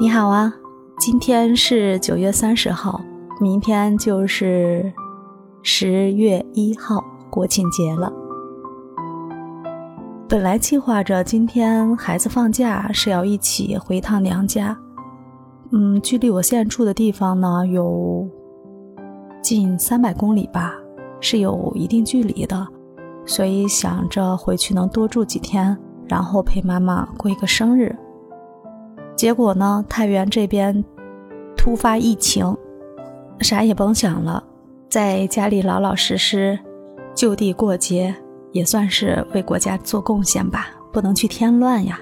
你好啊，今天是九月三十号，明天就是十月一号国庆节了。本来计划着今天孩子放假是要一起回趟娘家，嗯，距离我现在住的地方呢有近三百公里吧，是有一定距离的，所以想着回去能多住几天，然后陪妈妈过一个生日。结果呢？太原这边突发疫情，啥也甭想了，在家里老老实实就地过节，也算是为国家做贡献吧。不能去添乱呀。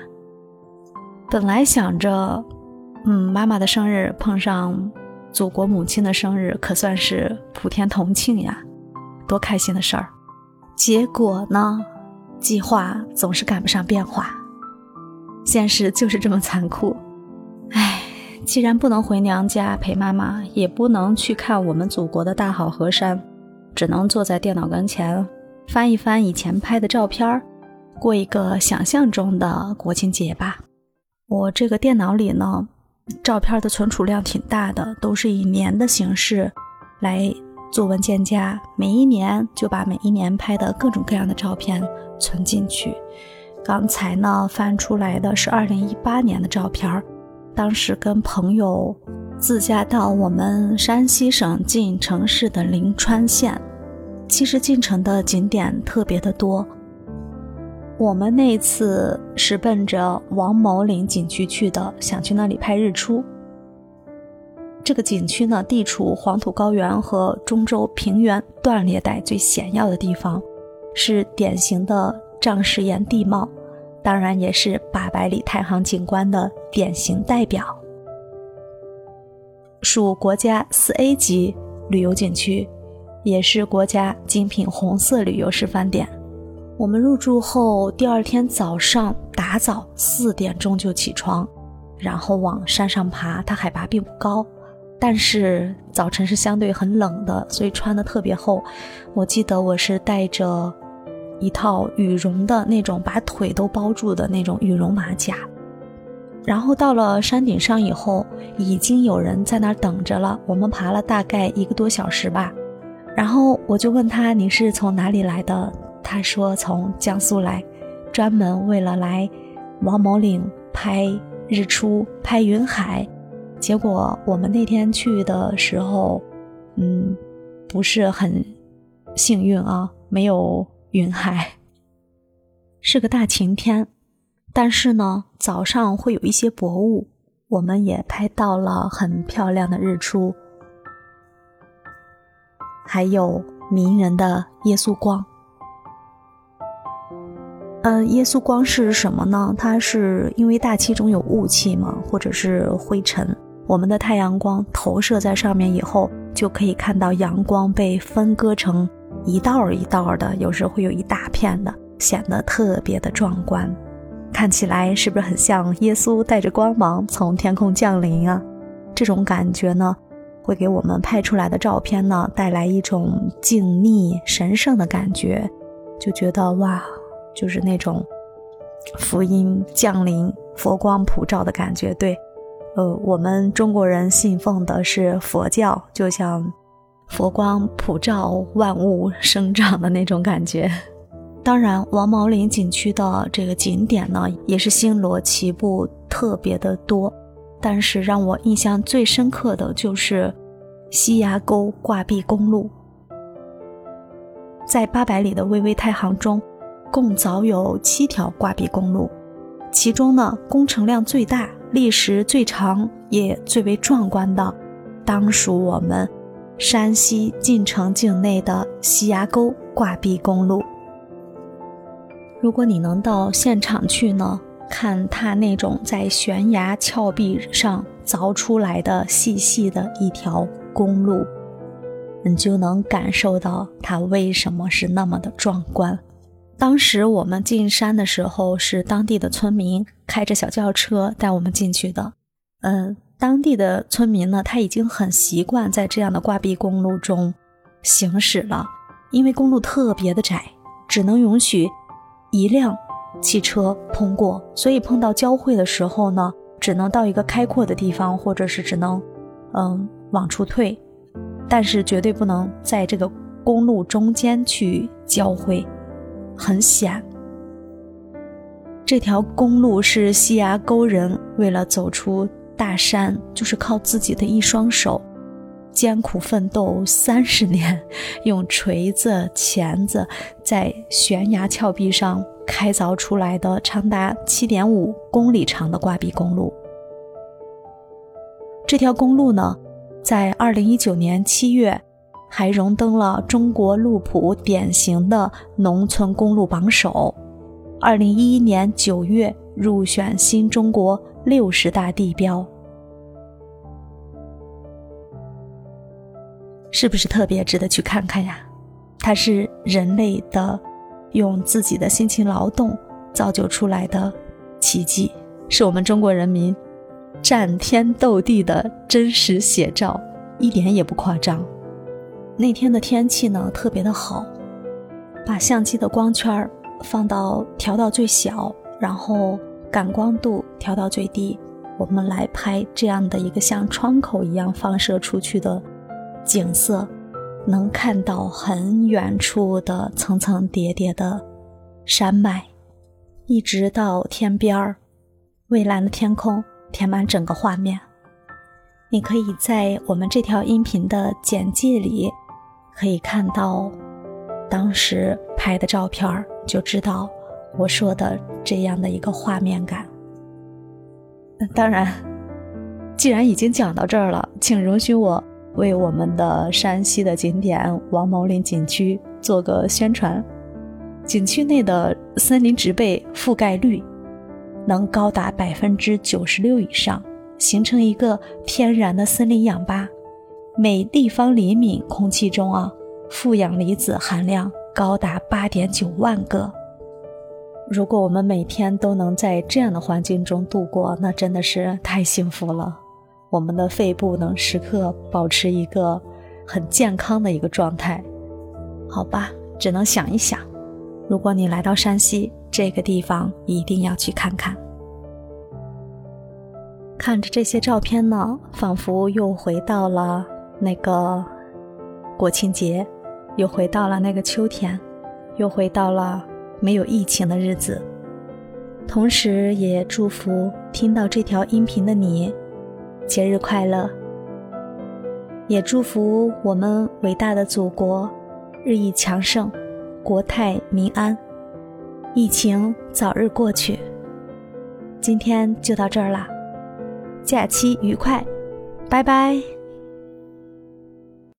本来想着，嗯，妈妈的生日碰上祖国母亲的生日，可算是普天同庆呀，多开心的事儿。结果呢，计划总是赶不上变化，现实就是这么残酷。唉既然不能回娘家陪妈妈，也不能去看我们祖国的大好河山，只能坐在电脑跟前翻一翻以前拍的照片，过一个想象中的国庆节吧。我这个电脑里呢，照片的存储量挺大的，都是以年的形式来做文件夹，每一年就把每一年拍的各种各样的照片存进去。刚才呢，翻出来的是二零一八年的照片。当时跟朋友自驾到我们山西省晋城市的临川县，其实晋城的景点特别的多。我们那次是奔着王某岭景区去的，想去那里拍日出。这个景区呢，地处黄土高原和中州平原断裂带最险要的地方，是典型的嶂石岩地貌。当然也是八百里太行景观的典型代表，属国家四 A 级旅游景区，也是国家精品红色旅游示范点。我们入住后，第二天早上打早四点钟就起床，然后往山上爬。它海拔并不高，但是早晨是相对很冷的，所以穿的特别厚。我记得我是带着。一套羽绒的那种，把腿都包住的那种羽绒马甲。然后到了山顶上以后，已经有人在那儿等着了。我们爬了大概一个多小时吧。然后我就问他：“你是从哪里来的？”他说：“从江苏来，专门为了来王某岭拍日出、拍云海。”结果我们那天去的时候，嗯，不是很幸运啊，没有。云海是个大晴天，但是呢，早上会有一些薄雾。我们也拍到了很漂亮的日出，还有迷人的耶稣光。嗯，耶稣光是什么呢？它是因为大气中有雾气嘛，或者是灰尘，我们的太阳光投射在上面以后，就可以看到阳光被分割成。一道一道的，有时候会有一大片的，显得特别的壮观。看起来是不是很像耶稣带着光芒从天空降临啊？这种感觉呢，会给我们拍出来的照片呢带来一种静谧神圣的感觉，就觉得哇，就是那种福音降临、佛光普照的感觉。对，呃，我们中国人信奉的是佛教，就像。佛光普照，万物生长的那种感觉。当然，王毛岭景区的这个景点呢，也是星罗棋布，特别的多。但是让我印象最深刻的就是西崖沟挂壁公路。在八百里的巍巍太行中，共早有七条挂壁公路，其中呢，工程量最大、历时最长、也最为壮观的，当属我们。山西晋城境内的西崖沟挂壁公路，如果你能到现场去呢，看它那种在悬崖峭壁上凿出来的细细的一条公路，你就能感受到它为什么是那么的壮观。当时我们进山的时候，是当地的村民开着小轿车带我们进去的，嗯。当地的村民呢，他已经很习惯在这样的挂壁公路中行驶了，因为公路特别的窄，只能允许一辆汽车通过，所以碰到交汇的时候呢，只能到一个开阔的地方，或者是只能嗯往出退，但是绝对不能在这个公路中间去交汇，很险。这条公路是西崖沟人为了走出大山，就是靠自己的一双手，艰苦奋斗三十年，用锤子、钳子在悬崖峭壁上开凿出来的长达七点五公里长的挂壁公路。这条公路呢，在二零一九年七月还荣登了中国路谱典型的农村公路榜首。二零一一年九月入选新中国六十大地标，是不是特别值得去看看呀？它是人类的用自己的辛勤劳动造就出来的奇迹，是我们中国人民战天斗地的真实写照，一点也不夸张。那天的天气呢，特别的好，把相机的光圈儿。放到调到最小，然后感光度调到最低，我们来拍这样的一个像窗口一样放射出去的景色，能看到很远处的层层叠叠的山脉，一直到天边儿，蔚蓝的天空填满整个画面。你可以在我们这条音频的简介里可以看到当时拍的照片儿。就知道我说的这样的一个画面感。当然，既然已经讲到这儿了，请容许我为我们的山西的景点王某林景区做个宣传。景区内的森林植被覆盖率能高达百分之九十六以上，形成一个天然的森林氧吧。每立方厘米空气中啊，负氧离子含量。高达八点九万个。如果我们每天都能在这样的环境中度过，那真的是太幸福了。我们的肺部能时刻保持一个很健康的一个状态。好吧，只能想一想。如果你来到山西这个地方，一定要去看看。看着这些照片呢，仿佛又回到了那个国庆节。又回到了那个秋天，又回到了没有疫情的日子，同时也祝福听到这条音频的你，节日快乐。也祝福我们伟大的祖国日益强盛，国泰民安，疫情早日过去。今天就到这儿啦，假期愉快，拜拜。